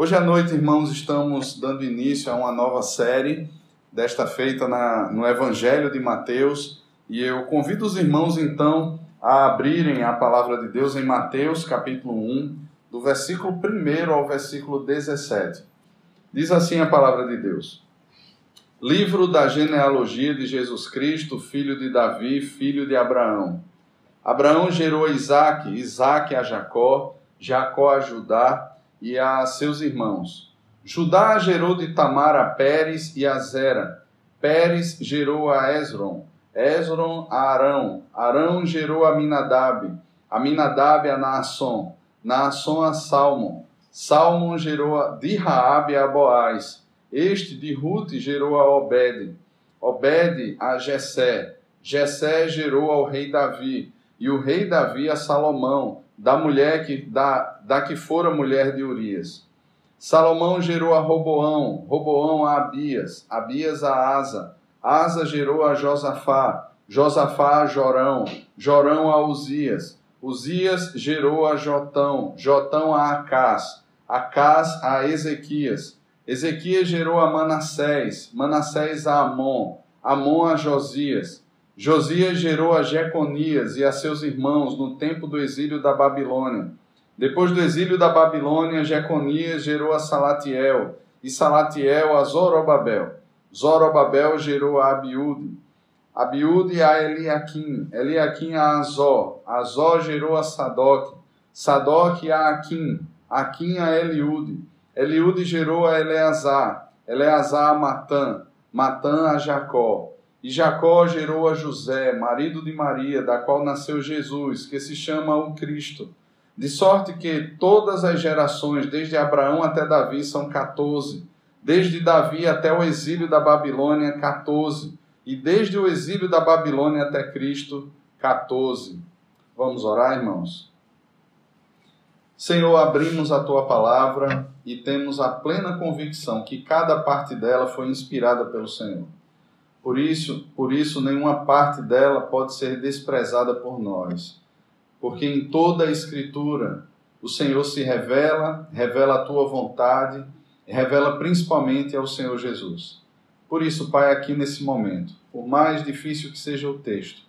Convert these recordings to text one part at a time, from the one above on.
Hoje à noite, irmãos, estamos dando início a uma nova série, desta feita na, no Evangelho de Mateus, e eu convido os irmãos então a abrirem a palavra de Deus em Mateus, capítulo 1, do versículo 1 ao versículo 17. Diz assim a palavra de Deus: Livro da genealogia de Jesus Cristo, filho de Davi, filho de Abraão. Abraão gerou Isaac, Isaac a Jacó, Jacó a Judá e a seus irmãos. Judá gerou de Tamar a Pérez e a Zera. Pérez gerou a Esron. Esron a Arão. Arão gerou a Minadab. Aminadab a Naasson. Naasson a Salmon. Salmon gerou a, de Raabe a Boaz. Este de Ruth gerou a Obed. Obed a Jessé. Jessé gerou ao rei Davi e o rei Davi a Salomão, da mulher que da, da que fora mulher de Urias. Salomão gerou a Roboão, Roboão a Abias, Abias a Asa, Asa gerou a Josafá, Josafá a Jorão, Jorão a Uzias, Uzias gerou a Jotão, Jotão a Acás, Acás a Ezequias, Ezequias gerou a Manassés, Manassés a Amon, Amon a Josias, Josias gerou a Jeconias e a seus irmãos no tempo do exílio da Babilônia. Depois do exílio da Babilônia, Jeconias gerou a Salatiel, e Salatiel a Zorobabel. Zorobabel gerou a Abiúde. Abiúde a Eliaquim, Eliaquim a Azó. Azó gerou a Sadoc. Sadoc a Aquim, Aquim a Eliúde. Eliúde gerou a Eleazar. Eleazar a Matã. Matã a Jacó. E Jacó gerou a José, marido de Maria, da qual nasceu Jesus, que se chama o Cristo. De sorte que todas as gerações, desde Abraão até Davi, são 14. Desde Davi até o exílio da Babilônia, 14. E desde o exílio da Babilônia até Cristo, 14. Vamos orar, irmãos? Senhor, abrimos a tua palavra e temos a plena convicção que cada parte dela foi inspirada pelo Senhor. Por isso, por isso nenhuma parte dela pode ser desprezada por nós. Porque em toda a escritura o Senhor se revela, revela a tua vontade, revela principalmente ao Senhor Jesus. Por isso, Pai, aqui nesse momento, por mais difícil que seja o texto,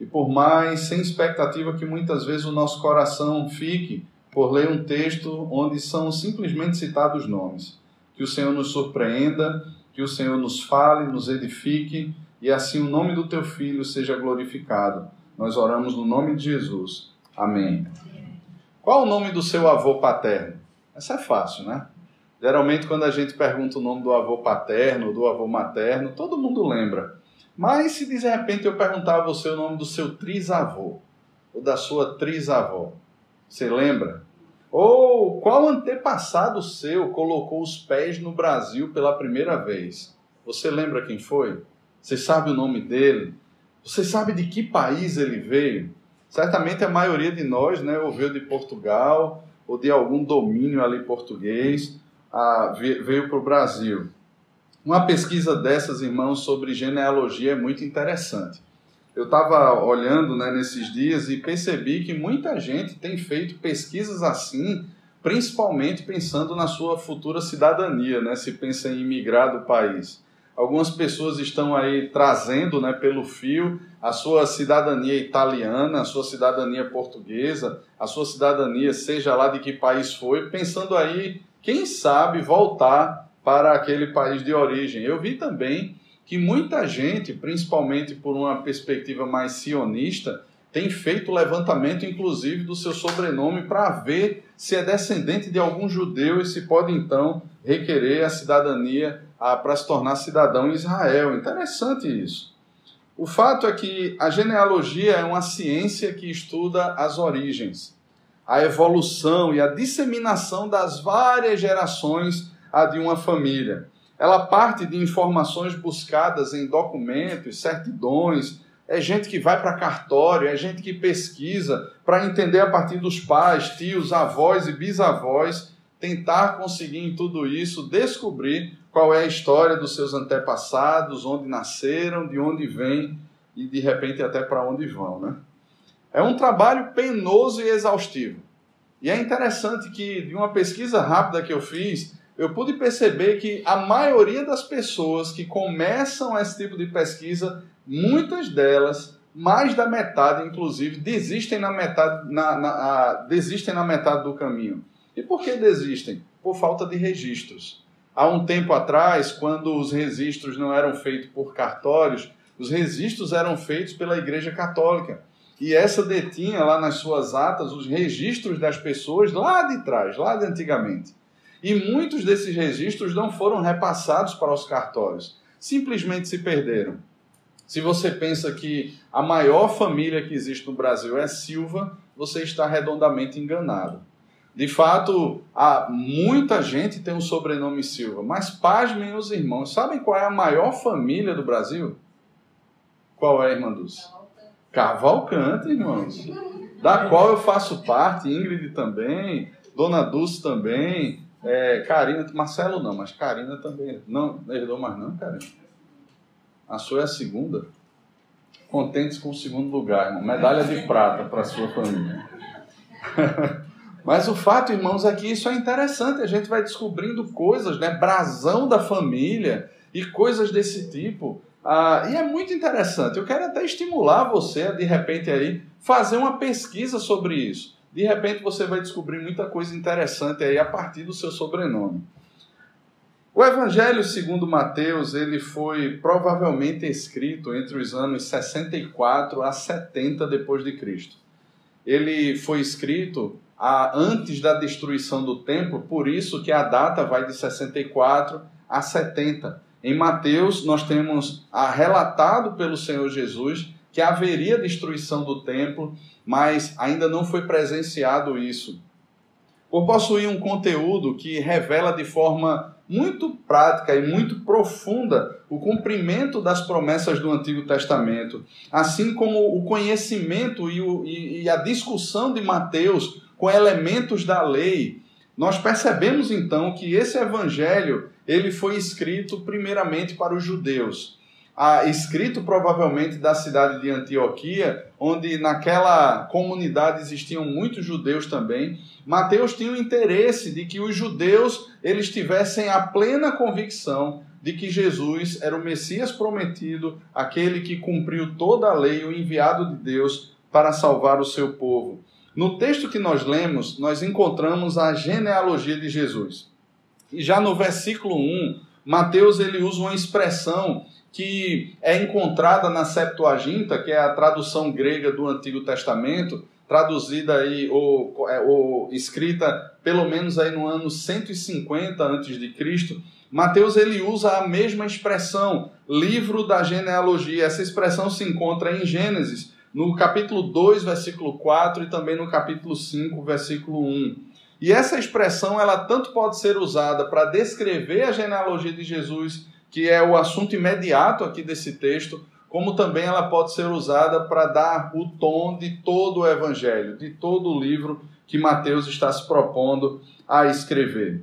e por mais sem expectativa que muitas vezes o nosso coração fique por ler um texto onde são simplesmente citados nomes, que o Senhor nos surpreenda que o Senhor nos fale, nos edifique e assim o nome do teu filho seja glorificado. Nós oramos no nome de Jesus. Amém. Qual o nome do seu avô paterno? Essa é fácil, né? Geralmente, quando a gente pergunta o nome do avô paterno, do avô materno, todo mundo lembra. Mas se de repente eu perguntar a você o nome do seu trisavô, ou da sua trisavó, você lembra? Ou qual antepassado seu colocou os pés no Brasil pela primeira vez? Você lembra quem foi? Você sabe o nome dele? Você sabe de que país ele veio? Certamente a maioria de nós né, ouviu de Portugal ou de algum domínio ali português, veio para o Brasil. Uma pesquisa dessas, irmãos, sobre genealogia é muito interessante eu estava olhando né, nesses dias e percebi que muita gente tem feito pesquisas assim, principalmente pensando na sua futura cidadania, né, se pensa em imigrar do país. Algumas pessoas estão aí trazendo né, pelo fio a sua cidadania italiana, a sua cidadania portuguesa, a sua cidadania, seja lá de que país foi, pensando aí, quem sabe, voltar para aquele país de origem. Eu vi também que muita gente, principalmente por uma perspectiva mais sionista, tem feito levantamento, inclusive, do seu sobrenome para ver se é descendente de algum judeu e se pode então requerer a cidadania para se tornar cidadão em Israel. Interessante isso. O fato é que a genealogia é uma ciência que estuda as origens, a evolução e a disseminação das várias gerações de uma família. Ela parte de informações buscadas em documentos, certidões, é gente que vai para cartório, é gente que pesquisa para entender a partir dos pais, tios, avós e bisavós, tentar conseguir em tudo isso descobrir qual é a história dos seus antepassados, onde nasceram, de onde vêm e de repente até para onde vão, né? É um trabalho penoso e exaustivo. E é interessante que, de uma pesquisa rápida que eu fiz, eu pude perceber que a maioria das pessoas que começam esse tipo de pesquisa, muitas delas, mais da metade, inclusive, desistem na metade, na, na, a, desistem na metade do caminho. E por que desistem? Por falta de registros. Há um tempo atrás, quando os registros não eram feitos por cartórios, os registros eram feitos pela Igreja Católica. E essa detinha lá nas suas atas os registros das pessoas lá de trás, lá de antigamente. E muitos desses registros não foram repassados para os cartórios, simplesmente se perderam. Se você pensa que a maior família que existe no Brasil é Silva, você está redondamente enganado. De fato, há muita gente tem o sobrenome Silva, mas pasmem os irmãos. Sabem qual é a maior família do Brasil? Qual é, irmã Dulce? Cavalcante, irmãos. Da qual eu faço parte, Ingrid também, Dona Dulce também, é, Karina, Marcelo não, mas Karina também. Não, herdou mais não, Karina? A sua é a segunda? Contentes com o segundo lugar, irmão. Medalha de prata para a sua família. mas o fato, irmãos, é que isso é interessante. A gente vai descobrindo coisas, né? Brasão da família e coisas desse tipo. Ah, e é muito interessante. Eu quero até estimular você de repente, aí, fazer uma pesquisa sobre isso. De repente você vai descobrir muita coisa interessante aí a partir do seu sobrenome. O Evangelho segundo Mateus, ele foi provavelmente escrito entre os anos 64 a 70 depois de Cristo. Ele foi escrito a, antes da destruição do templo, por isso que a data vai de 64 a 70. Em Mateus, nós temos a, relatado pelo Senhor Jesus que haveria destruição do templo mas ainda não foi presenciado isso. Por possuir um conteúdo que revela de forma muito prática e muito profunda o cumprimento das promessas do Antigo Testamento, assim como o conhecimento e, o, e, e a discussão de Mateus com elementos da lei, nós percebemos então que esse evangelho ele foi escrito primeiramente para os judeus escrito provavelmente da cidade de Antioquia, onde naquela comunidade existiam muitos judeus também. Mateus tinha o interesse de que os judeus eles tivessem a plena convicção de que Jesus era o Messias prometido, aquele que cumpriu toda a lei, o enviado de Deus para salvar o seu povo. No texto que nós lemos, nós encontramos a genealogia de Jesus. E já no versículo 1, Mateus ele usa uma expressão que é encontrada na Septuaginta, que é a tradução grega do Antigo Testamento, traduzida aí ou, é, ou escrita pelo menos aí no ano 150 antes de Cristo. Mateus ele usa a mesma expressão, livro da genealogia. Essa expressão se encontra em Gênesis, no capítulo 2, versículo 4 e também no capítulo 5, versículo 1. E essa expressão ela tanto pode ser usada para descrever a genealogia de Jesus que é o assunto imediato aqui desse texto, como também ela pode ser usada para dar o tom de todo o evangelho, de todo o livro que Mateus está se propondo a escrever.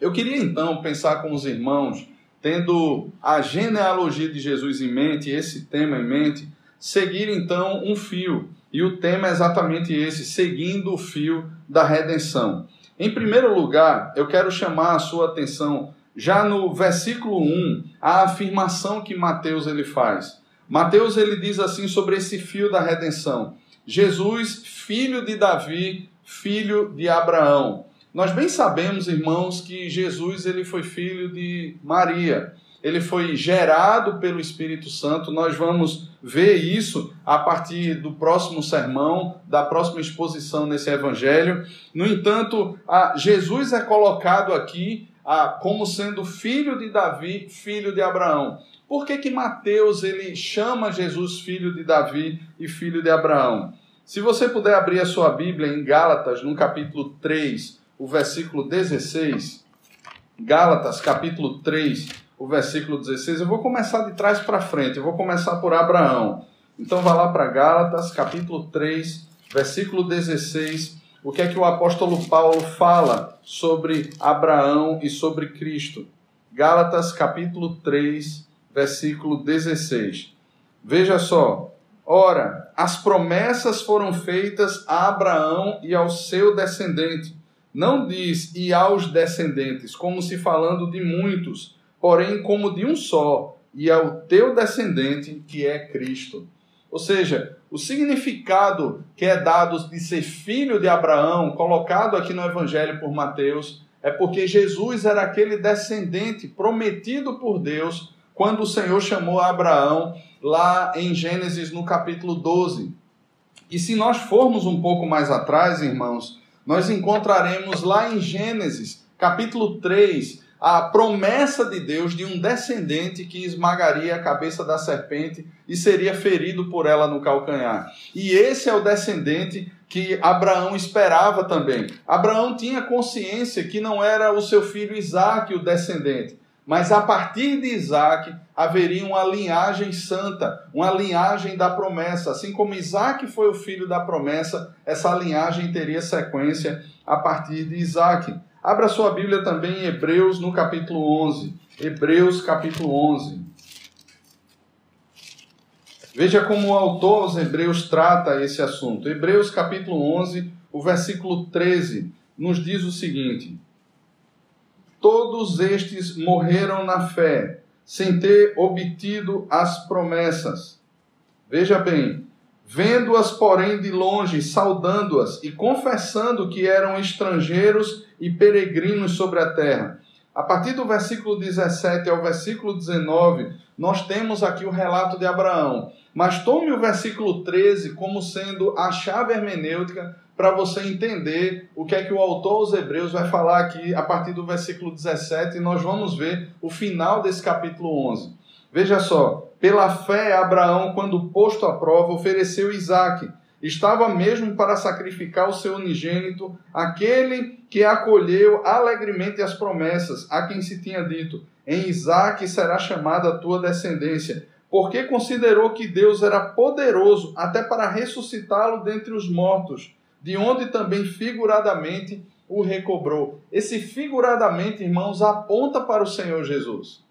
Eu queria então pensar com os irmãos, tendo a genealogia de Jesus em mente, esse tema em mente, seguir então um fio. E o tema é exatamente esse, seguindo o fio da redenção. Em primeiro lugar, eu quero chamar a sua atenção já no versículo 1, a afirmação que Mateus ele faz. Mateus ele diz assim sobre esse fio da redenção: Jesus, filho de Davi, filho de Abraão. Nós bem sabemos, irmãos, que Jesus ele foi filho de Maria. Ele foi gerado pelo Espírito Santo. Nós vamos ver isso a partir do próximo sermão, da próxima exposição nesse evangelho. No entanto, Jesus é colocado aqui ah, como sendo filho de Davi, filho de Abraão. Por que, que Mateus ele chama Jesus filho de Davi e filho de Abraão? Se você puder abrir a sua Bíblia em Gálatas, no capítulo 3, o versículo 16. Gálatas, capítulo 3, o versículo 16. Eu vou começar de trás para frente, eu vou começar por Abraão. Então vá lá para Gálatas, capítulo 3, versículo 16 o que é que o apóstolo Paulo fala sobre Abraão e sobre Cristo. Gálatas capítulo 3, versículo 16. Veja só, Ora, as promessas foram feitas a Abraão e ao seu descendente. Não diz e aos descendentes, como se falando de muitos, porém como de um só, e ao teu descendente, que é Cristo. Ou seja, o significado que é dado de ser filho de Abraão, colocado aqui no Evangelho por Mateus, é porque Jesus era aquele descendente prometido por Deus quando o Senhor chamou Abraão lá em Gênesis no capítulo 12. E se nós formos um pouco mais atrás, irmãos, nós encontraremos lá em Gênesis, capítulo 3, a promessa de Deus de um descendente que esmagaria a cabeça da serpente e seria ferido por ela no calcanhar. E esse é o descendente que Abraão esperava também. Abraão tinha consciência que não era o seu filho Isaac o descendente, mas a partir de Isaac haveria uma linhagem santa, uma linhagem da promessa. Assim como Isaac foi o filho da promessa, essa linhagem teria sequência a partir de Isaac. Abra sua Bíblia também em Hebreus, no capítulo 11. Hebreus, capítulo 11. Veja como o autor aos Hebreus trata esse assunto. Hebreus, capítulo 11, o versículo 13, nos diz o seguinte: Todos estes morreram na fé, sem ter obtido as promessas. Veja bem, vendo-as, porém, de longe, saudando-as e confessando que eram estrangeiros e peregrinos sobre a terra. A partir do versículo 17 ao versículo 19, nós temos aqui o relato de Abraão. Mas tome o versículo 13 como sendo a chave hermenêutica para você entender o que é que o autor aos Hebreus vai falar aqui a partir do versículo 17 e nós vamos ver o final desse capítulo 11. Veja só, pela fé Abraão, quando posto à prova, ofereceu Isaque estava mesmo para sacrificar o seu unigênito, aquele que acolheu alegremente as promessas, a quem se tinha dito: Em Isaque será chamada a tua descendência, porque considerou que Deus era poderoso até para ressuscitá-lo dentre os mortos, de onde também figuradamente o recobrou. Esse figuradamente, irmãos, aponta para o Senhor Jesus.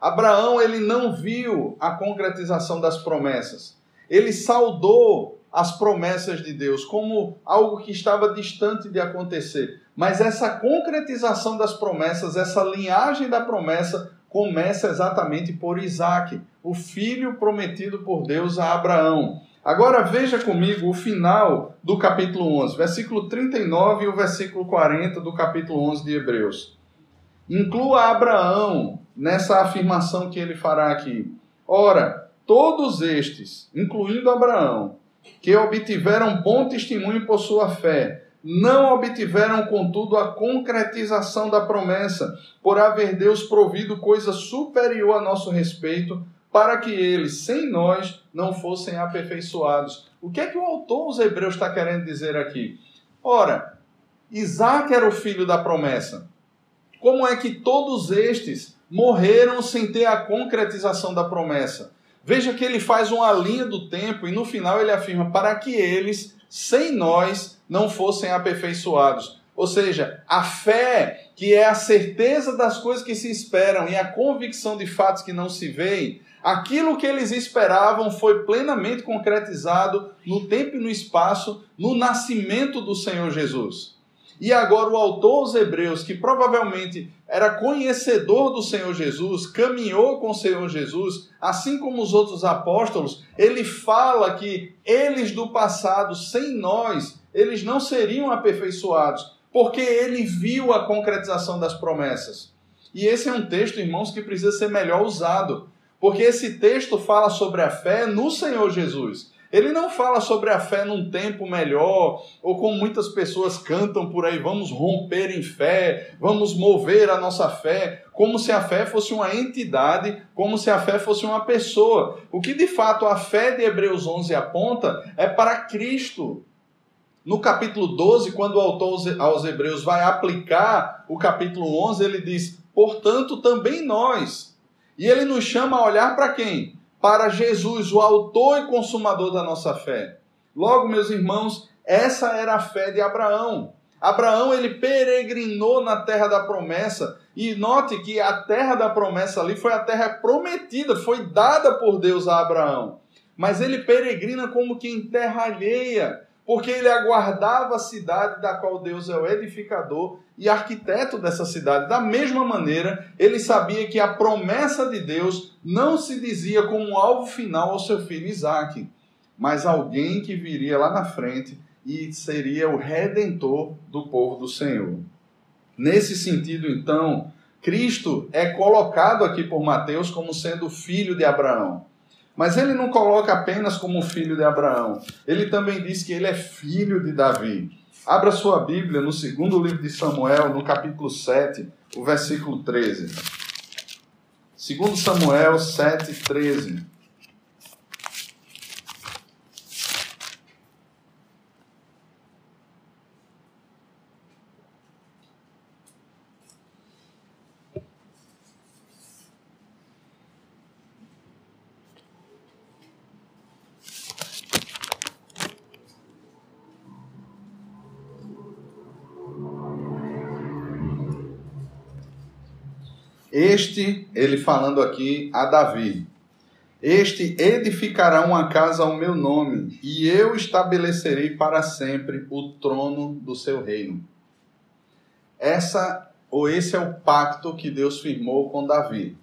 Abraão, ele não viu a concretização das promessas. Ele saudou as promessas de Deus como algo que estava distante de acontecer. Mas essa concretização das promessas, essa linhagem da promessa, começa exatamente por Isaac, o filho prometido por Deus a Abraão. Agora veja comigo o final do capítulo 11, versículo 39 e o versículo 40 do capítulo 11 de Hebreus. Inclua Abraão nessa afirmação que ele fará aqui. Ora, todos estes, incluindo Abraão, que obtiveram bom testemunho por sua fé, não obtiveram, contudo, a concretização da promessa, por haver Deus provido coisa superior a nosso respeito, para que eles, sem nós, não fossem aperfeiçoados. O que é que o autor dos Hebreus está querendo dizer aqui? Ora, Isaac era o filho da promessa. Como é que todos estes morreram sem ter a concretização da promessa? Veja que ele faz uma linha do tempo e no final ele afirma para que eles, sem nós, não fossem aperfeiçoados. Ou seja, a fé, que é a certeza das coisas que se esperam e a convicção de fatos que não se veem, aquilo que eles esperavam foi plenamente concretizado no tempo e no espaço, no nascimento do Senhor Jesus. E agora o autor aos Hebreus, que provavelmente era conhecedor do Senhor Jesus, caminhou com o Senhor Jesus, assim como os outros apóstolos, ele fala que eles do passado, sem nós, eles não seriam aperfeiçoados, porque ele viu a concretização das promessas. E esse é um texto, irmãos, que precisa ser melhor usado, porque esse texto fala sobre a fé no Senhor Jesus. Ele não fala sobre a fé num tempo melhor, ou como muitas pessoas cantam por aí, vamos romper em fé, vamos mover a nossa fé, como se a fé fosse uma entidade, como se a fé fosse uma pessoa. O que de fato a fé de Hebreus 11 aponta é para Cristo. No capítulo 12, quando o autor aos Hebreus vai aplicar o capítulo 11, ele diz: portanto, também nós. E ele nos chama a olhar para quem? Para Jesus, o autor e consumador da nossa fé. Logo, meus irmãos, essa era a fé de Abraão. Abraão ele peregrinou na terra da promessa e note que a terra da promessa ali foi a terra prometida, foi dada por Deus a Abraão. mas ele peregrina como que em terra alheia, porque ele aguardava a cidade da qual Deus é o edificador e arquiteto dessa cidade. Da mesma maneira, ele sabia que a promessa de Deus não se dizia como alvo final ao seu filho Isaac, mas alguém que viria lá na frente e seria o redentor do povo do Senhor. Nesse sentido, então, Cristo é colocado aqui por Mateus como sendo filho de Abraão. Mas ele não coloca apenas como filho de Abraão. Ele também diz que ele é filho de Davi. Abra sua Bíblia no segundo livro de Samuel, no capítulo 7, o versículo 13. Segundo Samuel 7, 13. Este, ele falando aqui a Davi, este edificará uma casa ao meu nome, e eu estabelecerei para sempre o trono do seu reino. Essa ou esse é o pacto que Deus firmou com Davi.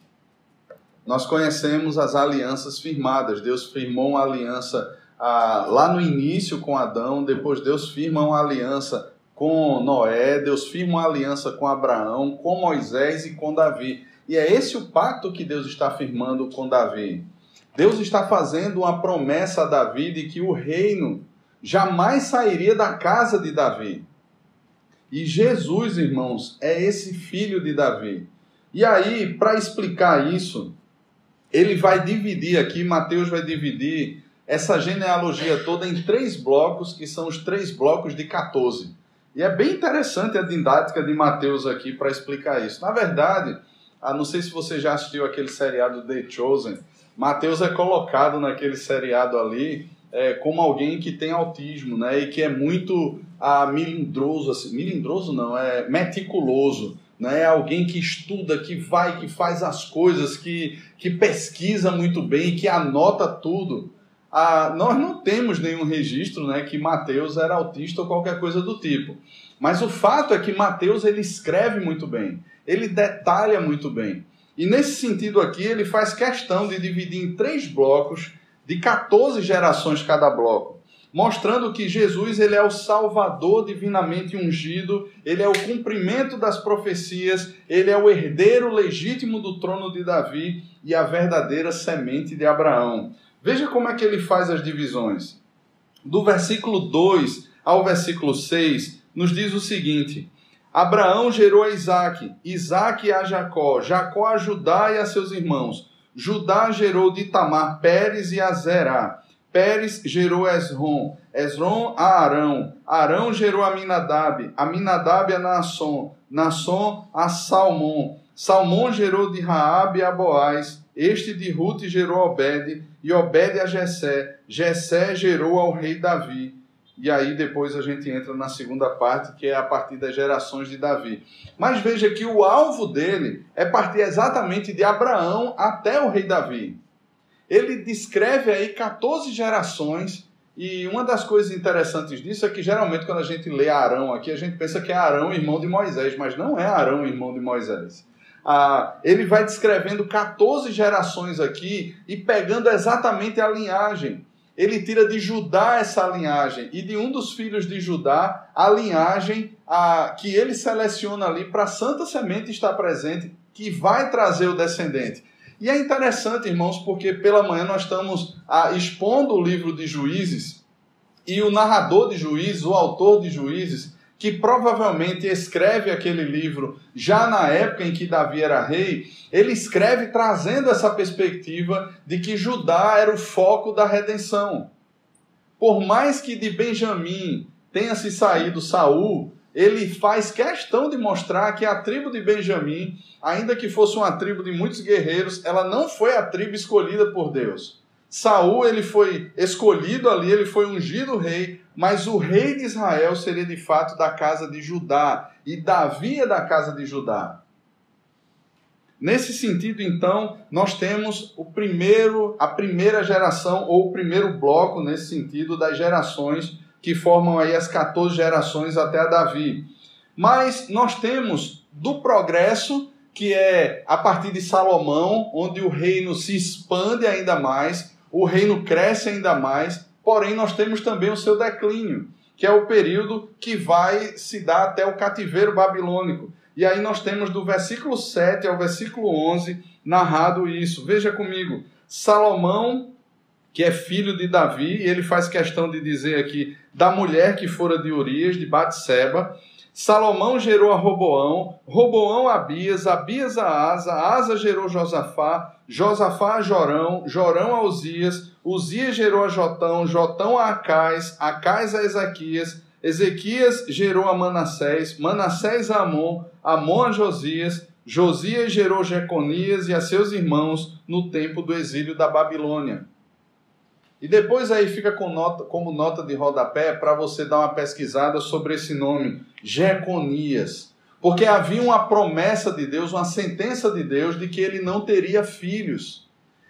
Nós conhecemos as alianças firmadas. Deus firmou uma aliança ah, lá no início com Adão, depois Deus firma uma aliança com Noé, Deus firma uma aliança com Abraão, com Moisés e com Davi. E é esse o pacto que Deus está firmando com Davi. Deus está fazendo uma promessa a Davi de que o reino jamais sairia da casa de Davi. E Jesus, irmãos, é esse filho de Davi. E aí, para explicar isso, ele vai dividir aqui, Mateus vai dividir essa genealogia toda em três blocos, que são os três blocos de 14. E é bem interessante a didática de Mateus aqui para explicar isso. Na verdade, ah, não sei se você já assistiu aquele seriado The Chosen. Mateus é colocado naquele seriado ali é, como alguém que tem autismo, né? E que é muito ah, milindroso, assim, milindroso não, é meticuloso, né? É alguém que estuda, que vai, que faz as coisas, que, que pesquisa muito bem, que anota tudo. Nós não temos nenhum registro né, que Mateus era autista ou qualquer coisa do tipo. Mas o fato é que Mateus ele escreve muito bem, ele detalha muito bem. E nesse sentido aqui, ele faz questão de dividir em três blocos de 14 gerações cada bloco, mostrando que Jesus ele é o Salvador divinamente ungido, ele é o cumprimento das profecias, ele é o herdeiro legítimo do trono de Davi e a verdadeira semente de Abraão. Veja como é que ele faz as divisões. Do versículo 2 ao versículo 6, nos diz o seguinte: Abraão gerou a Isaac, Isaac a Jacó, Jacó a Judá e a seus irmãos. Judá gerou de Tamar Pérez e a Zerá. Pérez gerou Esrom, Esrom a Arão, Arão gerou a Minadab, Aminadab a Nasson, Nasson a Salmão, Salmão gerou de Raabe a Boaz, este de Ruth gerou Obed, e Obed a Jessé, Jessé gerou ao rei Davi. E aí depois a gente entra na segunda parte, que é a partir das gerações de Davi. Mas veja que o alvo dele é partir exatamente de Abraão até o rei Davi. Ele descreve aí 14 gerações, e uma das coisas interessantes disso é que geralmente quando a gente lê Arão aqui, a gente pensa que é Arão, irmão de Moisés, mas não é Arão, irmão de Moisés ele vai descrevendo 14 gerações aqui e pegando exatamente a linhagem. Ele tira de Judá essa linhagem e de um dos filhos de Judá a linhagem ah, que ele seleciona ali para a santa semente estar presente, que vai trazer o descendente. E é interessante, irmãos, porque pela manhã nós estamos expondo o livro de Juízes e o narrador de Juízes, o autor de Juízes, que provavelmente escreve aquele livro já na época em que Davi era rei, ele escreve trazendo essa perspectiva de que Judá era o foco da redenção. Por mais que de Benjamim tenha se saído Saul, ele faz questão de mostrar que a tribo de Benjamim, ainda que fosse uma tribo de muitos guerreiros, ela não foi a tribo escolhida por Deus. Saul ele foi escolhido ali, ele foi ungido rei, mas o rei de Israel seria de fato da casa de Judá, e Davi é da casa de Judá. Nesse sentido, então, nós temos o primeiro, a primeira geração ou o primeiro bloco nesse sentido das gerações que formam aí as 14 gerações até a Davi. Mas nós temos do progresso, que é a partir de Salomão, onde o reino se expande ainda mais, o reino cresce ainda mais, porém nós temos também o seu declínio, que é o período que vai se dar até o cativeiro babilônico. E aí nós temos do versículo 7 ao versículo 11 narrado isso. Veja comigo, Salomão, que é filho de Davi, e ele faz questão de dizer aqui da mulher que fora de Urias, de Batseba, Salomão gerou a Roboão, Roboão a Abias, Abias a Asa, Asa gerou Josafá, Josafá a Jorão, Jorão a Uzias, Uzias gerou a Jotão, Jotão a Acais, Acais a Ezequias, Ezequias gerou a Manassés, Manassés a Amon, Amon a Josias, Josias gerou Jeconias e a seus irmãos no tempo do exílio da Babilônia. E depois aí fica com nota, como nota de rodapé para você dar uma pesquisada sobre esse nome, Jeconias. Porque havia uma promessa de Deus, uma sentença de Deus de que ele não teria filhos.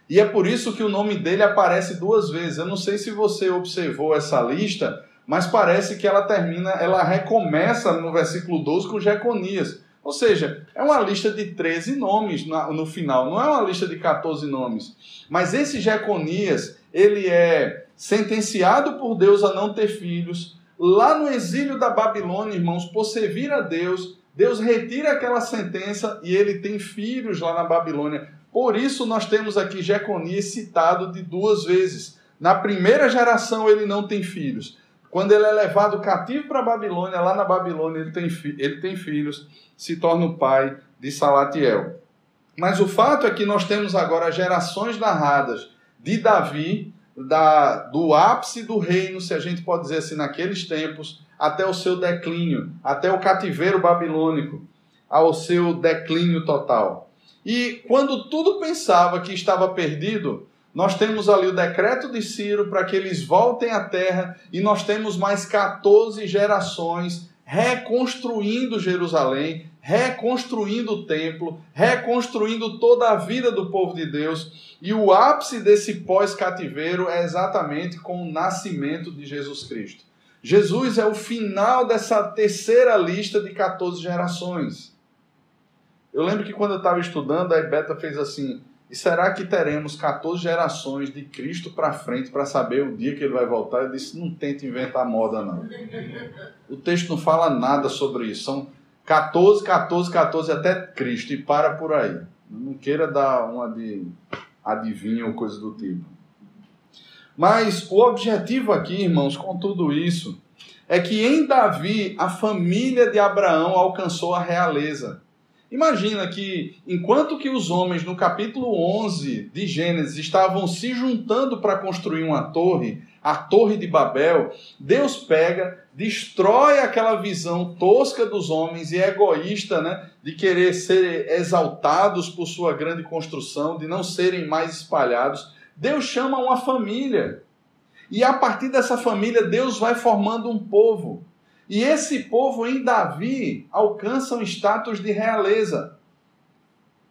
E é por isso que o nome dele aparece duas vezes. Eu não sei se você observou essa lista, mas parece que ela termina, ela recomeça no versículo 12 com Jeconias. Ou seja, é uma lista de 13 nomes no final, não é uma lista de 14 nomes. Mas esse Jeconias, ele é sentenciado por Deus a não ter filhos. Lá no exílio da Babilônia, irmãos, por servir a Deus, Deus retira aquela sentença e ele tem filhos lá na Babilônia. Por isso nós temos aqui Jeconias citado de duas vezes. Na primeira geração ele não tem filhos. Quando ele é levado cativo para a Babilônia, lá na Babilônia ele tem, ele tem filhos, se torna o pai de Salatiel. Mas o fato é que nós temos agora gerações narradas de Davi, da, do ápice do reino, se a gente pode dizer assim, naqueles tempos, até o seu declínio, até o cativeiro babilônico, ao seu declínio total. E quando tudo pensava que estava perdido, nós temos ali o decreto de Ciro para que eles voltem à terra e nós temos mais 14 gerações reconstruindo Jerusalém, reconstruindo o templo, reconstruindo toda a vida do povo de Deus. E o ápice desse pós-cativeiro é exatamente com o nascimento de Jesus Cristo. Jesus é o final dessa terceira lista de 14 gerações. Eu lembro que quando eu estava estudando, a Beta fez assim: e será que teremos 14 gerações de Cristo para frente para saber o dia que ele vai voltar? Eu disse: não tente inventar moda, não. O texto não fala nada sobre isso. São 14, 14, 14 até Cristo e para por aí. Não queira dar uma de adivinho ou coisa do tipo. Mas o objetivo aqui, irmãos, com tudo isso, é que em Davi a família de Abraão alcançou a realeza. Imagina que enquanto que os homens no capítulo 11 de Gênesis estavam se juntando para construir uma torre, a Torre de Babel, Deus pega, destrói aquela visão tosca dos homens e egoísta, né, de querer ser exaltados por sua grande construção, de não serem mais espalhados. Deus chama uma família. E a partir dessa família, Deus vai formando um povo. E esse povo em Davi alcança um status de realeza.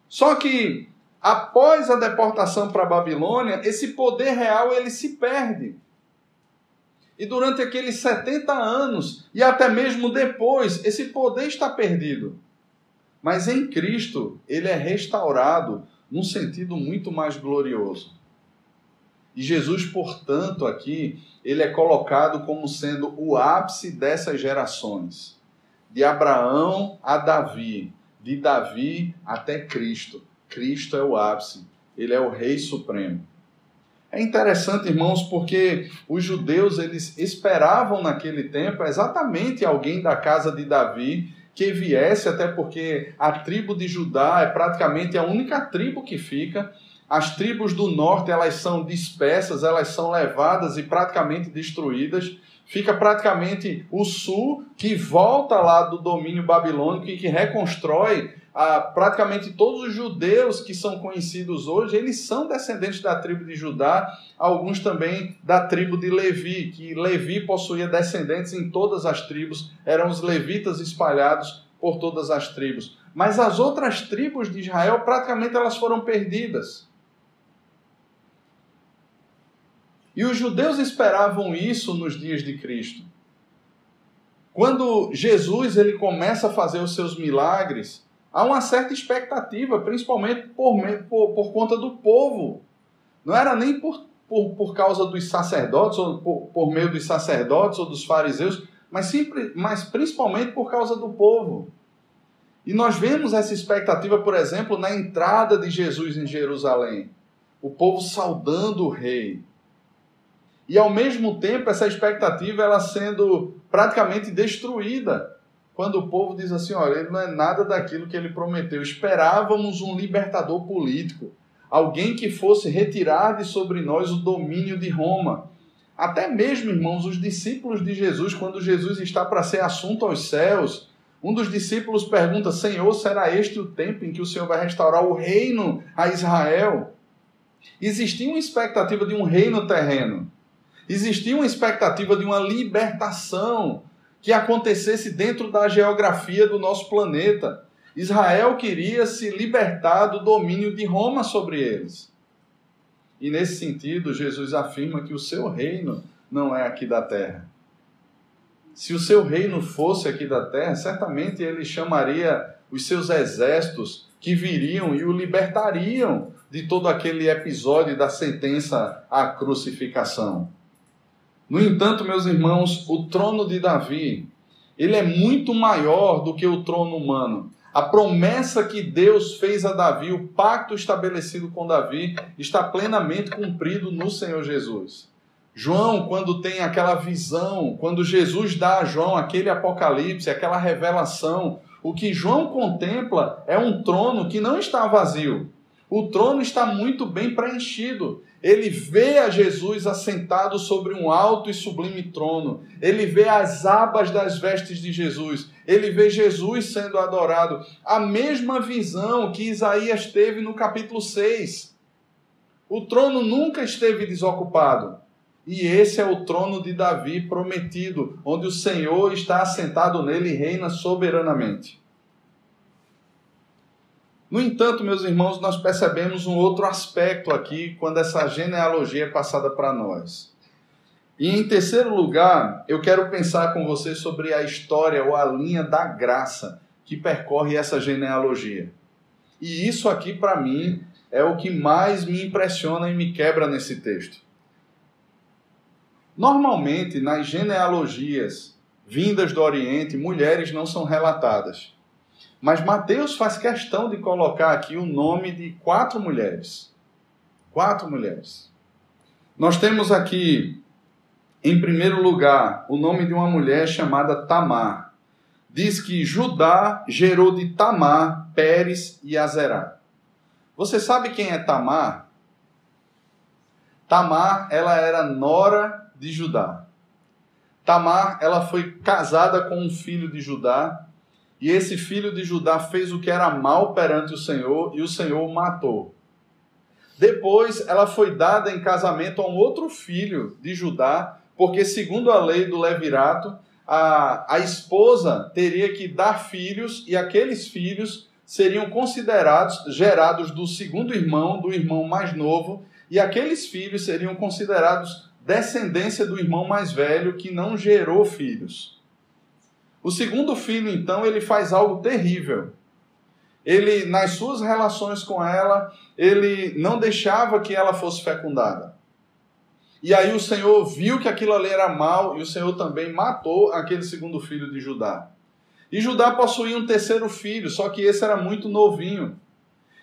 Só que após a deportação para a Babilônia, esse poder real ele se perde. E durante aqueles 70 anos, e até mesmo depois, esse poder está perdido. Mas em Cristo, ele é restaurado num sentido muito mais glorioso. E Jesus, portanto, aqui, ele é colocado como sendo o ápice dessas gerações. De Abraão a Davi, de Davi até Cristo. Cristo é o ápice, ele é o rei supremo. É interessante, irmãos, porque os judeus eles esperavam naquele tempo exatamente alguém da casa de Davi que viesse, até porque a tribo de Judá é praticamente a única tribo que fica as tribos do norte elas são dispersas, elas são levadas e praticamente destruídas. Fica praticamente o sul que volta lá do domínio babilônico e que reconstrói ah, praticamente todos os judeus que são conhecidos hoje, eles são descendentes da tribo de Judá, alguns também da tribo de Levi, que Levi possuía descendentes em todas as tribos, eram os levitas espalhados por todas as tribos. mas as outras tribos de Israel praticamente elas foram perdidas. E os judeus esperavam isso nos dias de Cristo. Quando Jesus ele começa a fazer os seus milagres, há uma certa expectativa, principalmente por, por, por conta do povo. Não era nem por, por, por causa dos sacerdotes, ou por, por meio dos sacerdotes ou dos fariseus, mas, sempre, mas principalmente por causa do povo. E nós vemos essa expectativa, por exemplo, na entrada de Jesus em Jerusalém. O povo saudando o rei. E ao mesmo tempo, essa expectativa ela sendo praticamente destruída. Quando o povo diz assim: olha, ele não é nada daquilo que ele prometeu. Esperávamos um libertador político, alguém que fosse retirar de sobre nós o domínio de Roma. Até mesmo, irmãos, os discípulos de Jesus, quando Jesus está para ser assunto aos céus, um dos discípulos pergunta: Senhor, será este o tempo em que o Senhor vai restaurar o reino a Israel? Existia uma expectativa de um reino terreno. Existia uma expectativa de uma libertação que acontecesse dentro da geografia do nosso planeta. Israel queria se libertar do domínio de Roma sobre eles. E nesse sentido, Jesus afirma que o seu reino não é aqui da terra. Se o seu reino fosse aqui da terra, certamente ele chamaria os seus exércitos que viriam e o libertariam de todo aquele episódio da sentença à crucificação. No entanto, meus irmãos, o trono de Davi, ele é muito maior do que o trono humano. A promessa que Deus fez a Davi, o pacto estabelecido com Davi, está plenamente cumprido no Senhor Jesus. João, quando tem aquela visão, quando Jesus dá a João aquele apocalipse, aquela revelação, o que João contempla é um trono que não está vazio. O trono está muito bem preenchido ele vê a Jesus assentado sobre um alto e sublime trono, ele vê as abas das vestes de Jesus, ele vê Jesus sendo adorado. A mesma visão que Isaías teve no capítulo 6. O trono nunca esteve desocupado. E esse é o trono de Davi prometido, onde o Senhor está assentado nele e reina soberanamente. No entanto, meus irmãos, nós percebemos um outro aspecto aqui quando essa genealogia é passada para nós. E em terceiro lugar, eu quero pensar com você sobre a história ou a linha da graça que percorre essa genealogia. E isso aqui, para mim, é o que mais me impressiona e me quebra nesse texto. Normalmente, nas genealogias vindas do Oriente, mulheres não são relatadas. Mas Mateus faz questão de colocar aqui o nome de quatro mulheres. Quatro mulheres. Nós temos aqui, em primeiro lugar, o nome de uma mulher chamada Tamar. Diz que Judá gerou de Tamar, Pérez e Azerá. Você sabe quem é Tamar? Tamar, ela era nora de Judá. Tamar, ela foi casada com um filho de Judá e esse filho de Judá fez o que era mal perante o Senhor e o Senhor o matou. Depois ela foi dada em casamento a um outro filho de Judá, porque, segundo a lei do levirato, a, a esposa teria que dar filhos e aqueles filhos seriam considerados gerados do segundo irmão, do irmão mais novo, e aqueles filhos seriam considerados descendência do irmão mais velho que não gerou filhos. O segundo filho, então, ele faz algo terrível. Ele, nas suas relações com ela, ele não deixava que ela fosse fecundada. E aí o Senhor viu que aquilo ali era mal e o Senhor também matou aquele segundo filho de Judá. E Judá possuía um terceiro filho, só que esse era muito novinho.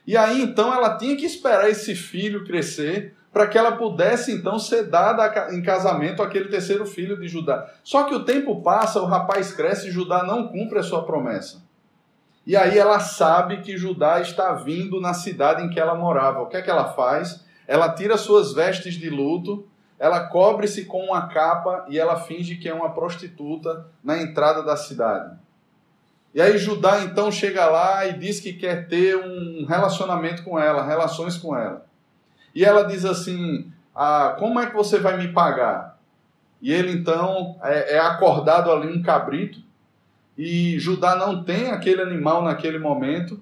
E aí então ela tinha que esperar esse filho crescer para que ela pudesse então ser dada em casamento àquele terceiro filho de Judá. Só que o tempo passa, o rapaz cresce e Judá não cumpre a sua promessa. E aí ela sabe que Judá está vindo na cidade em que ela morava. O que é que ela faz? Ela tira suas vestes de luto, ela cobre-se com uma capa e ela finge que é uma prostituta na entrada da cidade. E aí Judá então chega lá e diz que quer ter um relacionamento com ela, relações com ela. E ela diz assim: ah, Como é que você vai me pagar? E ele então é, é acordado ali um cabrito. e Judá não tem aquele animal naquele momento.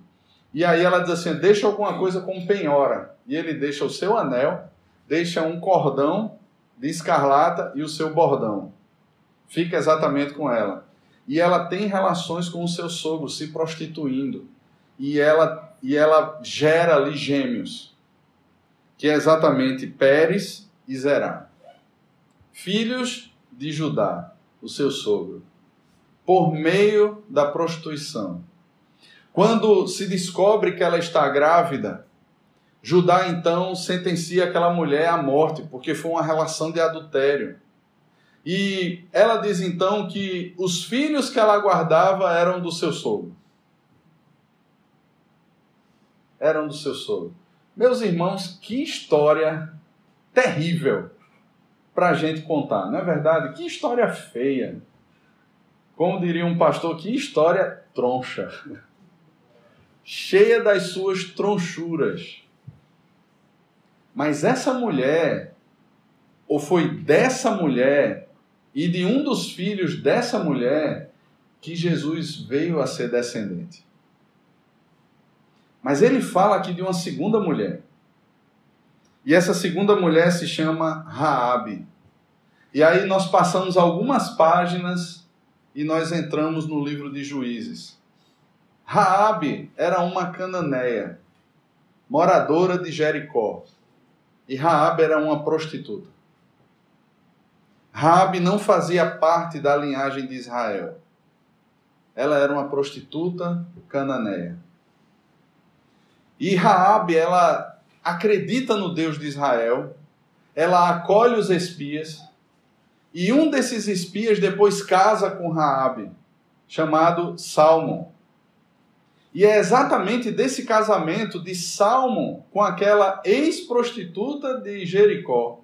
E aí ela diz assim: deixa alguma coisa como penhora. E ele deixa o seu anel, deixa um cordão de escarlata e o seu bordão. Fica exatamente com ela. E ela tem relações com o seu sogro, se prostituindo. E ela, e ela gera ali gêmeos, que é exatamente Pérez e Zerá. Filhos de Judá, o seu sogro por meio da prostituição. Quando se descobre que ela está grávida, Judá então sentencia aquela mulher à morte, porque foi uma relação de adultério. E ela diz então que os filhos que ela guardava eram do seu sogro. Eram do seu sogro. Meus irmãos, que história terrível para a gente contar, não é verdade? Que história feia. Como diria um pastor, que história troncha. Cheia das suas tronchuras. Mas essa mulher, ou foi dessa mulher e de um dos filhos dessa mulher que Jesus veio a ser descendente. Mas ele fala aqui de uma segunda mulher. E essa segunda mulher se chama Raabe. E aí nós passamos algumas páginas e nós entramos no livro de Juízes. Raabe era uma cananeia, moradora de Jericó. E Raabe era uma prostituta. Raabe não fazia parte da linhagem de Israel. Ela era uma prostituta cananeia. E Raabe, ela acredita no Deus de Israel, ela acolhe os espias, e um desses espias depois casa com Raabe, chamado Salmon. E é exatamente desse casamento de Salmon com aquela ex-prostituta de Jericó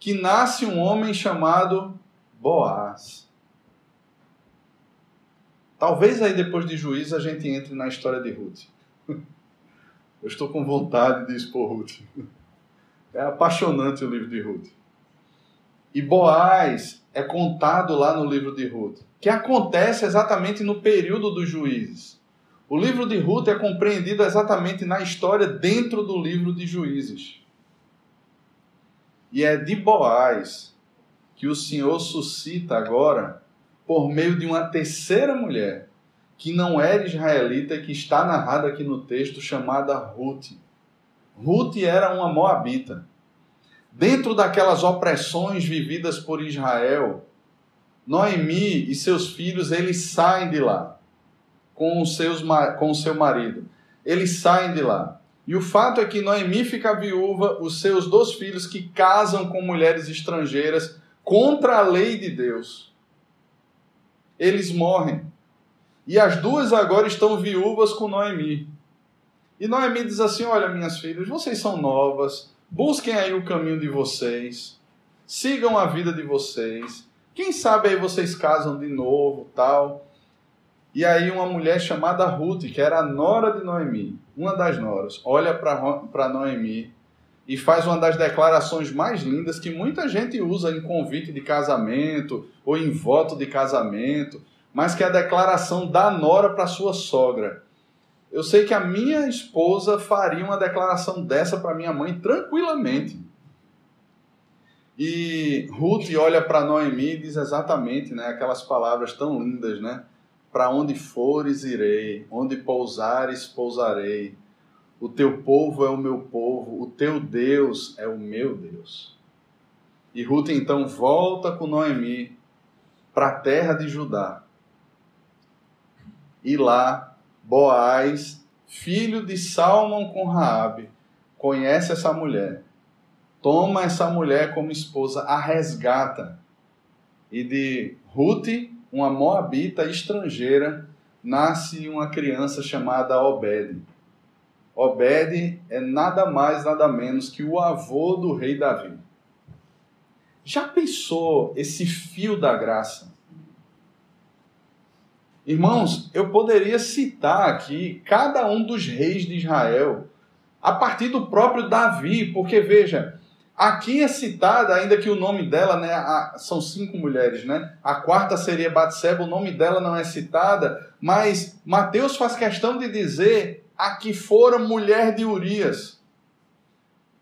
que nasce um homem chamado Boaz. Talvez aí depois de juízo a gente entre na história de Ruth. Eu estou com vontade de expor Ruth. É apaixonante o livro de Ruth. E Boaz é contado lá no livro de Ruth, que acontece exatamente no período dos juízes. O livro de Ruth é compreendido exatamente na história dentro do livro de Juízes. E é de Boaz que o Senhor suscita agora por meio de uma terceira mulher, que não era israelita e que está narrada aqui no texto, chamada Ruth. Ruth era uma moabita dentro daquelas opressões vividas por Israel, Noemi e seus filhos, eles saem de lá com, os seus, com o seu marido. Eles saem de lá. E o fato é que Noemi fica viúva, os seus dois filhos que casam com mulheres estrangeiras contra a lei de Deus. Eles morrem. E as duas agora estão viúvas com Noemi. E Noemi diz assim: Olha, minhas filhas, vocês são novas, Busquem aí o caminho de vocês. Sigam a vida de vocês. Quem sabe aí vocês casam de novo, tal. E aí uma mulher chamada Ruth, que era a nora de Noemi, uma das noras, olha para Noemi e faz uma das declarações mais lindas que muita gente usa em convite de casamento ou em voto de casamento, mas que é a declaração da nora para sua sogra. Eu sei que a minha esposa faria uma declaração dessa para minha mãe tranquilamente. E Ruth olha para Noemi e diz exatamente né, aquelas palavras tão lindas, né? Para onde fores, irei, onde pousares, pousarei. O teu povo é o meu povo, o teu Deus é o meu Deus. E Ruth então volta com Noemi para a terra de Judá. E lá Boaz, filho de Salmão com Raabe, conhece essa mulher, toma essa mulher como esposa, a resgata. E de Ruth, uma moabita estrangeira, nasce uma criança chamada Obed. Obed é nada mais, nada menos que o avô do rei Davi. Já pensou esse fio da graça? Irmãos, eu poderia citar aqui cada um dos reis de Israel, a partir do próprio Davi, porque veja, Aqui é citada, ainda que o nome dela, né, a, são cinco mulheres, né? A quarta seria Batseba, o nome dela não é citada, mas Mateus faz questão de dizer a que fora mulher de Urias.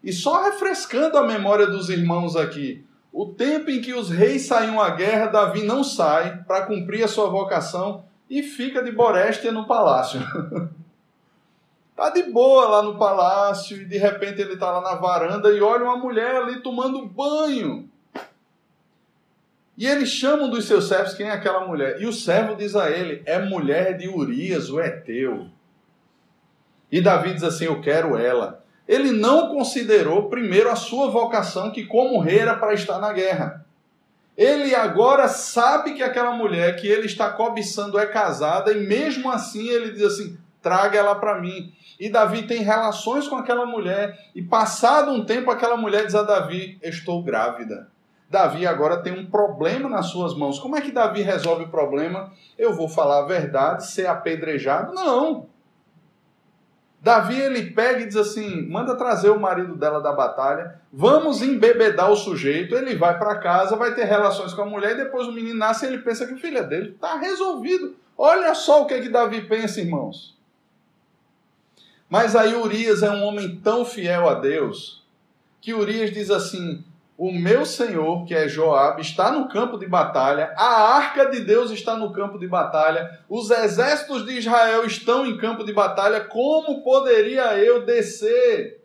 E só refrescando a memória dos irmãos aqui, o tempo em que os reis saíam à guerra, Davi não sai para cumprir a sua vocação e fica de Borestia no palácio. Tá de boa lá no palácio e de repente ele tá lá na varanda e olha uma mulher ali tomando banho. E ele chama um dos seus servos, quem é aquela mulher? E o servo diz a ele: é mulher de Urias, o Eteu. E Davi diz assim: eu quero ela. Ele não considerou primeiro a sua vocação, que como rei era para estar na guerra. Ele agora sabe que aquela mulher que ele está cobiçando é casada, e mesmo assim ele diz assim: traga ela para mim. E Davi tem relações com aquela mulher, e passado um tempo, aquela mulher diz a Davi: Estou grávida. Davi agora tem um problema nas suas mãos. Como é que Davi resolve o problema? Eu vou falar a verdade, ser apedrejado? Não. Davi ele pega e diz assim: manda trazer o marido dela da batalha, vamos embebedar o sujeito. Ele vai para casa, vai ter relações com a mulher e depois o menino nasce e ele pensa que o filho é dele. Está resolvido. Olha só o que, que Davi pensa, irmãos. Mas aí Urias é um homem tão fiel a Deus que Urias diz assim: O meu senhor, que é Joabe, está no campo de batalha, a arca de Deus está no campo de batalha, os exércitos de Israel estão em campo de batalha, como poderia eu descer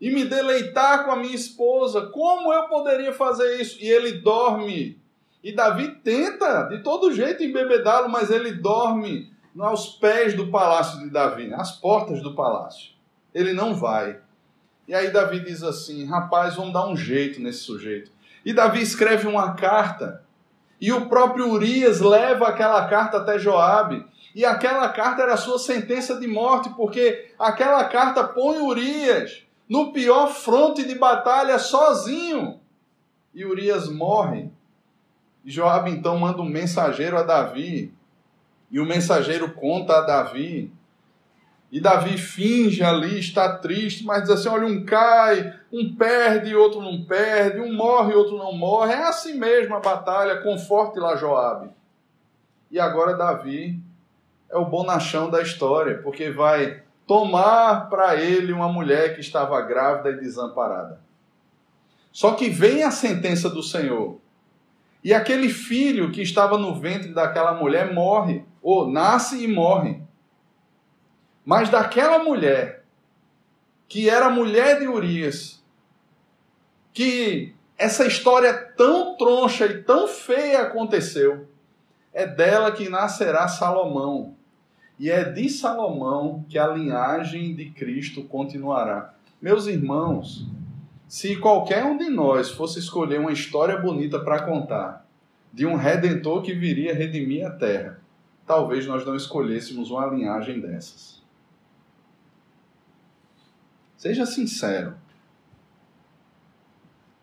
e me deleitar com a minha esposa? Como eu poderia fazer isso? E ele dorme. E Davi tenta de todo jeito embebedá-lo, mas ele dorme aos pés do palácio de Davi, nas portas do palácio. Ele não vai. E aí Davi diz assim: rapaz, vamos dar um jeito nesse sujeito. E Davi escreve uma carta. E o próprio Urias leva aquela carta até Joabe. E aquela carta era a sua sentença de morte, porque aquela carta põe Urias no pior fronte de batalha sozinho. E Urias morre. E Joabe então manda um mensageiro a Davi e o mensageiro conta a Davi. E Davi finge ali, está triste, mas diz assim: olha, um cai, um perde, outro não perde, um morre, outro não morre. É assim mesmo a batalha, conforte lá Joabe. E agora Davi é o bonachão da história, porque vai tomar para ele uma mulher que estava grávida e desamparada. Só que vem a sentença do Senhor. E aquele filho que estava no ventre daquela mulher morre ou nasce e morre. Mas daquela mulher, que era mulher de Urias, que essa história tão troncha e tão feia aconteceu, é dela que nascerá Salomão. E é de Salomão que a linhagem de Cristo continuará. Meus irmãos, se qualquer um de nós fosse escolher uma história bonita para contar, de um redentor que viria redimir a terra, talvez nós não escolhêssemos uma linhagem dessas. Seja sincero.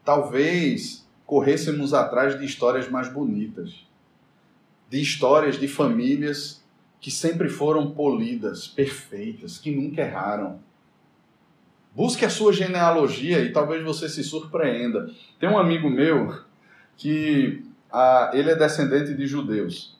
Talvez corrêssemos atrás de histórias mais bonitas, de histórias de famílias que sempre foram polidas, perfeitas, que nunca erraram. Busque a sua genealogia e talvez você se surpreenda. Tem um amigo meu que ah, ele é descendente de judeus.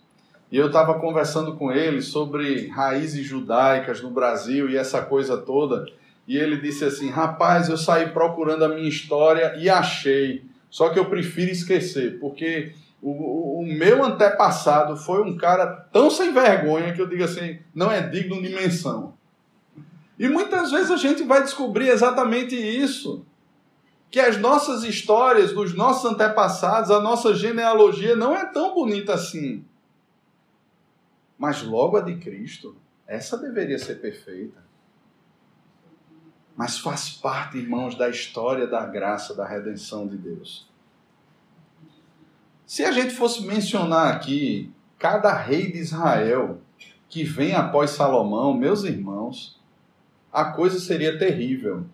E eu estava conversando com ele sobre raízes judaicas no Brasil e essa coisa toda. E ele disse assim: Rapaz, eu saí procurando a minha história e achei. Só que eu prefiro esquecer, porque o, o, meu antepassado foi um cara tão sem vergonha que eu digo assim: não é digno de menção. E muitas vezes a gente vai descobrir exatamente isso. Que as nossas histórias dos nossos antepassados, a nossa genealogia não é tão bonita assim. Mas logo a de Cristo, essa deveria ser perfeita. Mas faz parte, irmãos, da história da graça, da redenção de Deus. Se a gente fosse mencionar aqui cada rei de Israel que vem após Salomão, meus irmãos, a coisa seria terrível.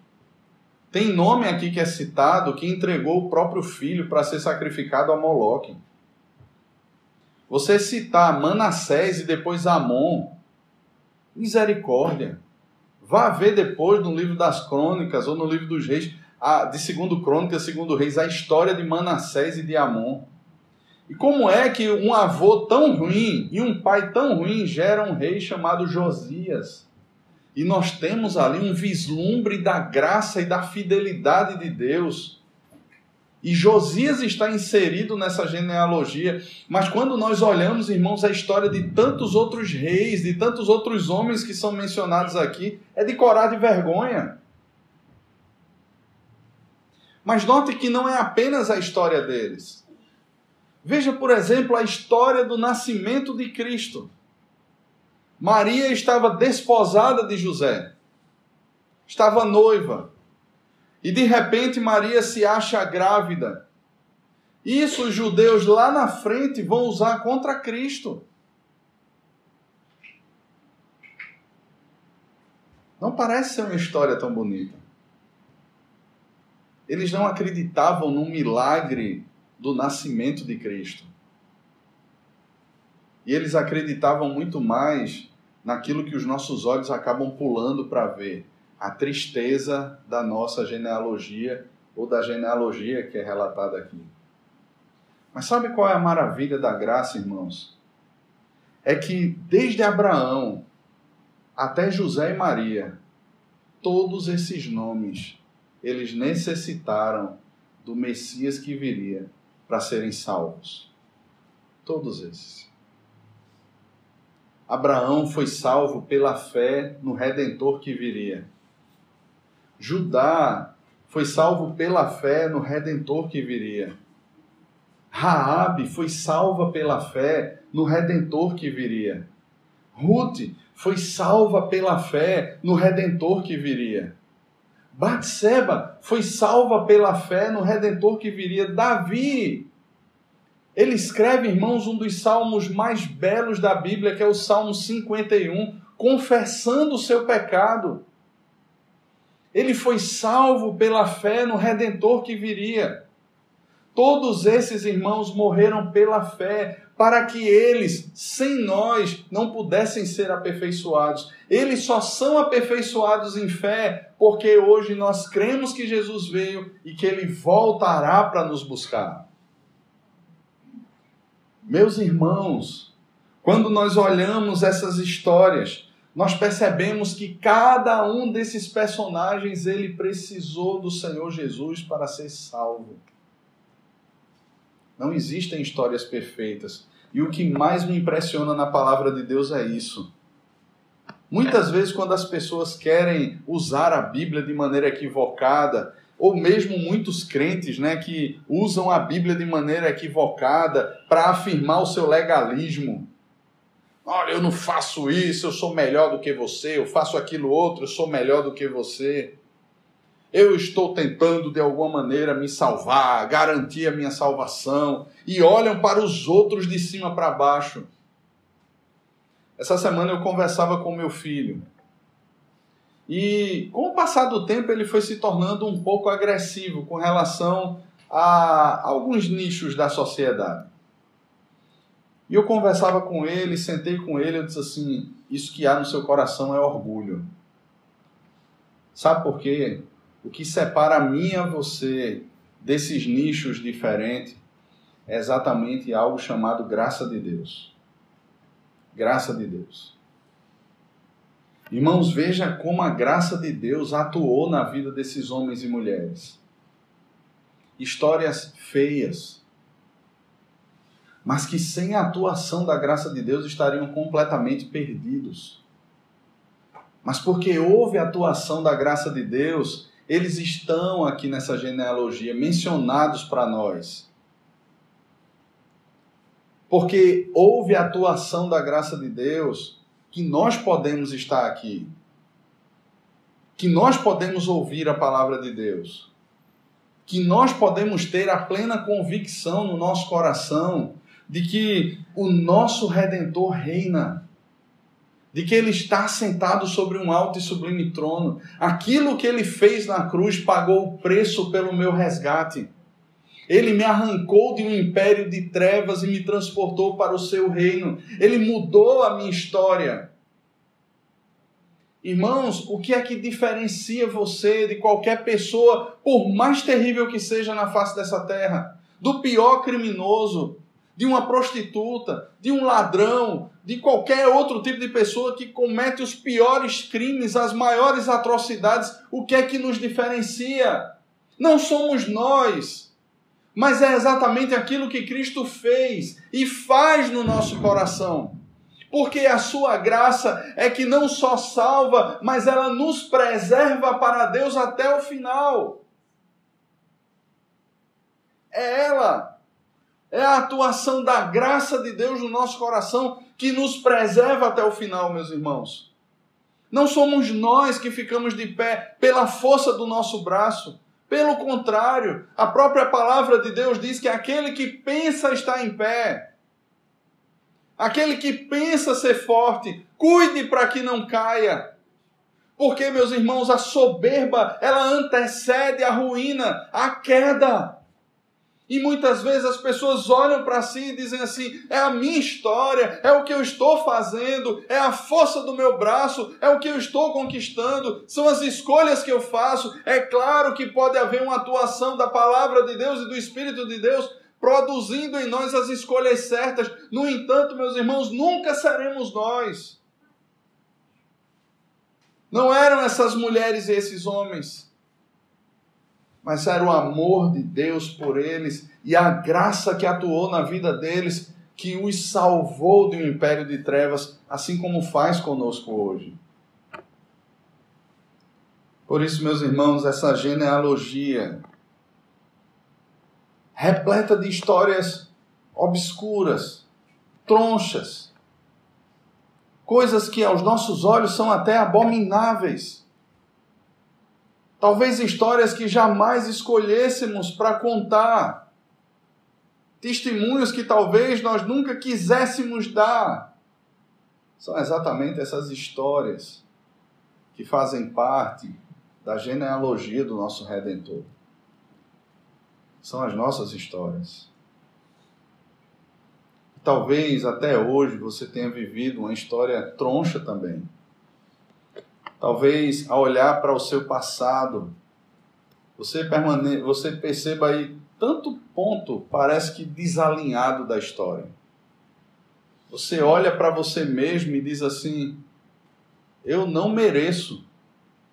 Tem nome aqui que é citado que entregou o próprio filho para ser sacrificado a Moloque. Você citar Manassés e depois Amon, misericórdia. Vá ver depois no livro das crônicas ou no livro dos reis de segundo Crônicas, segundo Reis, a história de Manassés e de Amon. E como é que um avô tão ruim e um pai tão ruim gera um rei chamado Josias? E nós temos ali um vislumbre da graça e da fidelidade de Deus. E Josias está inserido nessa genealogia. Mas quando nós olhamos, irmãos, a história de tantos outros reis, de tantos outros homens que são mencionados aqui, é de coragem e vergonha. Mas note que não é apenas a história deles. Veja, por exemplo, a história do nascimento de Cristo. Maria estava desposada de José, estava noiva, e de repente Maria se acha grávida. Isso os judeus lá na frente vão usar contra Cristo. Não parece ser uma história tão bonita. Eles não acreditavam no milagre do nascimento de Cristo. E eles acreditavam muito mais naquilo que os nossos olhos acabam pulando para ver a tristeza da nossa genealogia ou da genealogia que é relatada aqui. Mas sabe qual é a maravilha da graça, irmãos? É que desde Abraão até José e Maria, todos esses nomes, eles necessitaram do Messias que viria para serem salvos. Todos esses. Abraão foi salvo pela fé no redentor que viria. Judá foi salvo pela fé no redentor que viria. Raabe foi salva pela fé no redentor que viria. Ruth foi salva pela fé no redentor que viria. Batseba foi salva pela fé no redentor que viria. Davi ele escreve, irmãos, um dos salmos mais belos da Bíblia, que é o Salmo 51, confessando o seu pecado. Ele foi salvo pela fé no redentor que viria. Todos esses irmãos morreram pela fé, para que eles, sem nós, não pudessem ser aperfeiçoados. Eles só são aperfeiçoados em fé porque hoje nós cremos que Jesus veio e que ele voltará para nos buscar. Meus irmãos, quando nós olhamos essas histórias, nós percebemos que cada um desses personagens ele precisou do Senhor Jesus para ser salvo. Não existem histórias perfeitas. E o que mais me impressiona na palavra de Deus é isso. Muitas vezes, quando as pessoas querem usar a Bíblia de maneira equivocada, ou mesmo muitos crentes né, que usam a Bíblia de maneira equivocada para afirmar o seu legalismo. Olha, eu não faço isso, eu sou melhor do que você, eu faço aquilo outro, eu sou melhor do que você. Eu estou tentando de alguma maneira me salvar, garantir a minha salvação, e olham para os outros de cima para baixo. Essa semana eu conversava com meu filho e com o passar do tempo ele foi se tornando um pouco agressivo com relação a alguns nichos da sociedade. E eu conversava com ele, sentei com ele, eu disse assim: Isso que há no seu coração é orgulho. Sabe por quê? O que separa a mim e a você desses nichos diferentes é exatamente algo chamado graça de Deus. Graça de Deus. Irmãos, veja como a graça de Deus atuou na vida desses homens e mulheres. Histórias feias, mas que sem a atuação da graça de Deus estariam completamente perdidos. Mas porque houve a atuação da graça de Deus, eles estão aqui nessa genealogia mencionados para nós. Porque houve a atuação da graça de Deus, que nós podemos estar aqui, que nós podemos ouvir a palavra de Deus, que nós podemos ter a plena convicção no nosso coração de que o nosso redentor reina, de que ele está sentado sobre um alto e sublime trono. Aquilo que ele fez na cruz pagou o preço pelo meu resgate. Ele me arrancou de um império de trevas e me transportou para o seu reino. Ele mudou a minha história. Irmãos, o que é que diferencia você de qualquer pessoa, por mais terrível que seja na face dessa terra? Do pior criminoso, de uma prostituta, de um ladrão, de qualquer outro tipo de pessoa que comete os piores crimes, as maiores atrocidades, o que é que nos diferencia? Não somos nós, mas é exatamente aquilo que Cristo fez e faz no nosso coração. Porque a sua graça é que não só salva, mas ela nos preserva para Deus até o final. É ela é a atuação da graça de Deus no nosso coração que nos preserva até o final, meus irmãos. Não somos nós que ficamos de pé pela força do nosso braço. Pelo contrário, a própria palavra de Deus diz que aquele que pensa estar em pé, aquele que pensa ser forte, cuide para que não caia. Porque, meus irmãos, a soberba, ela antecede a ruína, a queda. E muitas vezes as pessoas olham para si e dizem assim: é a minha história, é o que eu estou fazendo, é a força do meu braço, é o que eu estou conquistando, são as escolhas que eu faço. É claro que pode haver uma atuação da palavra de Deus e do Espírito de Deus produzindo em nós as escolhas certas. No entanto, meus irmãos, nunca seremos nós. Não eram essas mulheres e esses homens mas era o amor de Deus por eles e a graça que atuou na vida deles que os salvou de um império de trevas, assim como faz conosco hoje. Por isso, meus irmãos, essa genealogia repleta de histórias obscuras, tronchas, coisas que aos nossos olhos são até abomináveis Talvez histórias que jamais escolhêssemos para contar. Testemunhos que talvez nós nunca quiséssemos dar. São exatamente essas histórias que fazem parte da genealogia do nosso Redentor. São as nossas histórias. Talvez até hoje você tenha vivido uma história troncha também Talvez ao olhar para o seu passado, você, permane você perceba aí tanto ponto parece que desalinhado da história. Você olha para você mesmo e diz assim: eu não mereço.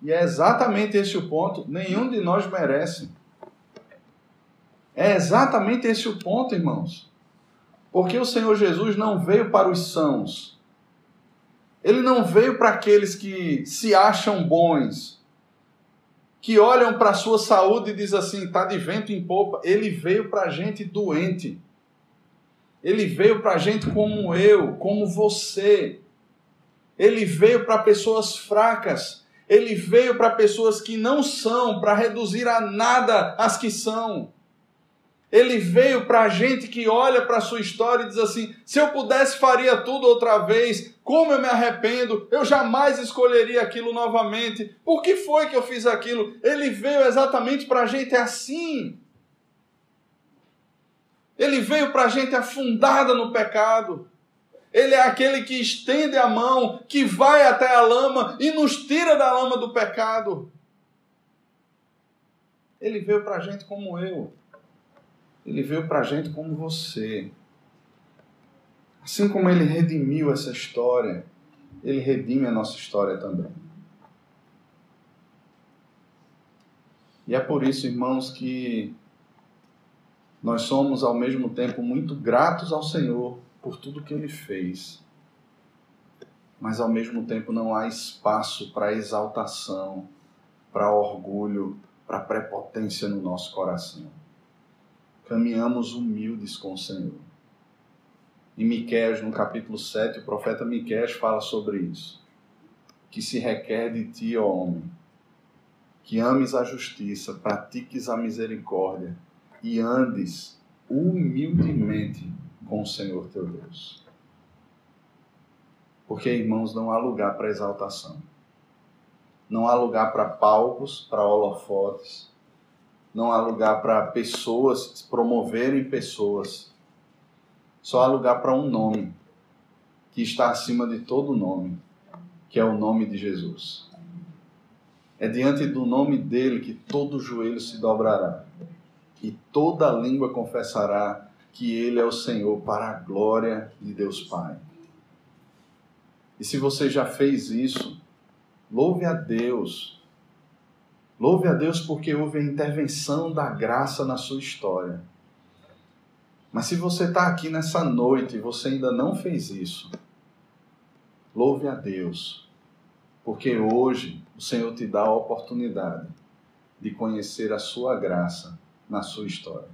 E é exatamente esse o ponto. Nenhum de nós merece. É exatamente esse o ponto, irmãos. Porque o Senhor Jesus não veio para os sãos, ele não veio para aqueles que se acham bons, que olham para a sua saúde e dizem assim, está de vento em popa. Ele veio para gente doente. Ele veio para gente como eu, como você. Ele veio para pessoas fracas. Ele veio para pessoas que não são, para reduzir a nada as que são. Ele veio para a gente que olha para a sua história e diz assim: se eu pudesse, faria tudo outra vez. Como eu me arrependo, eu jamais escolheria aquilo novamente. Por que foi que eu fiz aquilo? Ele veio exatamente para a gente assim. Ele veio para a gente afundada no pecado. Ele é aquele que estende a mão, que vai até a lama e nos tira da lama do pecado. Ele veio para a gente como eu. Ele veio para a gente como você. Assim como ele redimiu essa história, ele redime a nossa história também. E é por isso, irmãos, que nós somos ao mesmo tempo muito gratos ao Senhor por tudo que ele fez. Mas ao mesmo tempo não há espaço para exaltação, para orgulho, para prepotência no nosso coração caminhamos humildes com o Senhor. Em Miqueias, no capítulo 7, o profeta Miqueias fala sobre isso. Que se requer de ti, ó homem, que ames a justiça, pratiques a misericórdia e andes humildemente com o Senhor teu Deus. Porque, irmãos, não há lugar para exaltação. Não há lugar para palcos, para holofotes não há lugar para pessoas promoverem pessoas. Só há lugar para um nome que está acima de todo nome, que é o nome de Jesus. É diante do nome dele que todo joelho se dobrará e toda língua confessará que ele é o Senhor para a glória de Deus Pai. E se você já fez isso, louve a Deus. Louve a Deus porque houve a intervenção da graça na sua história. Mas se você está aqui nessa noite e você ainda não fez isso, louve a Deus, porque hoje o Senhor te dá a oportunidade de conhecer a sua graça na sua história.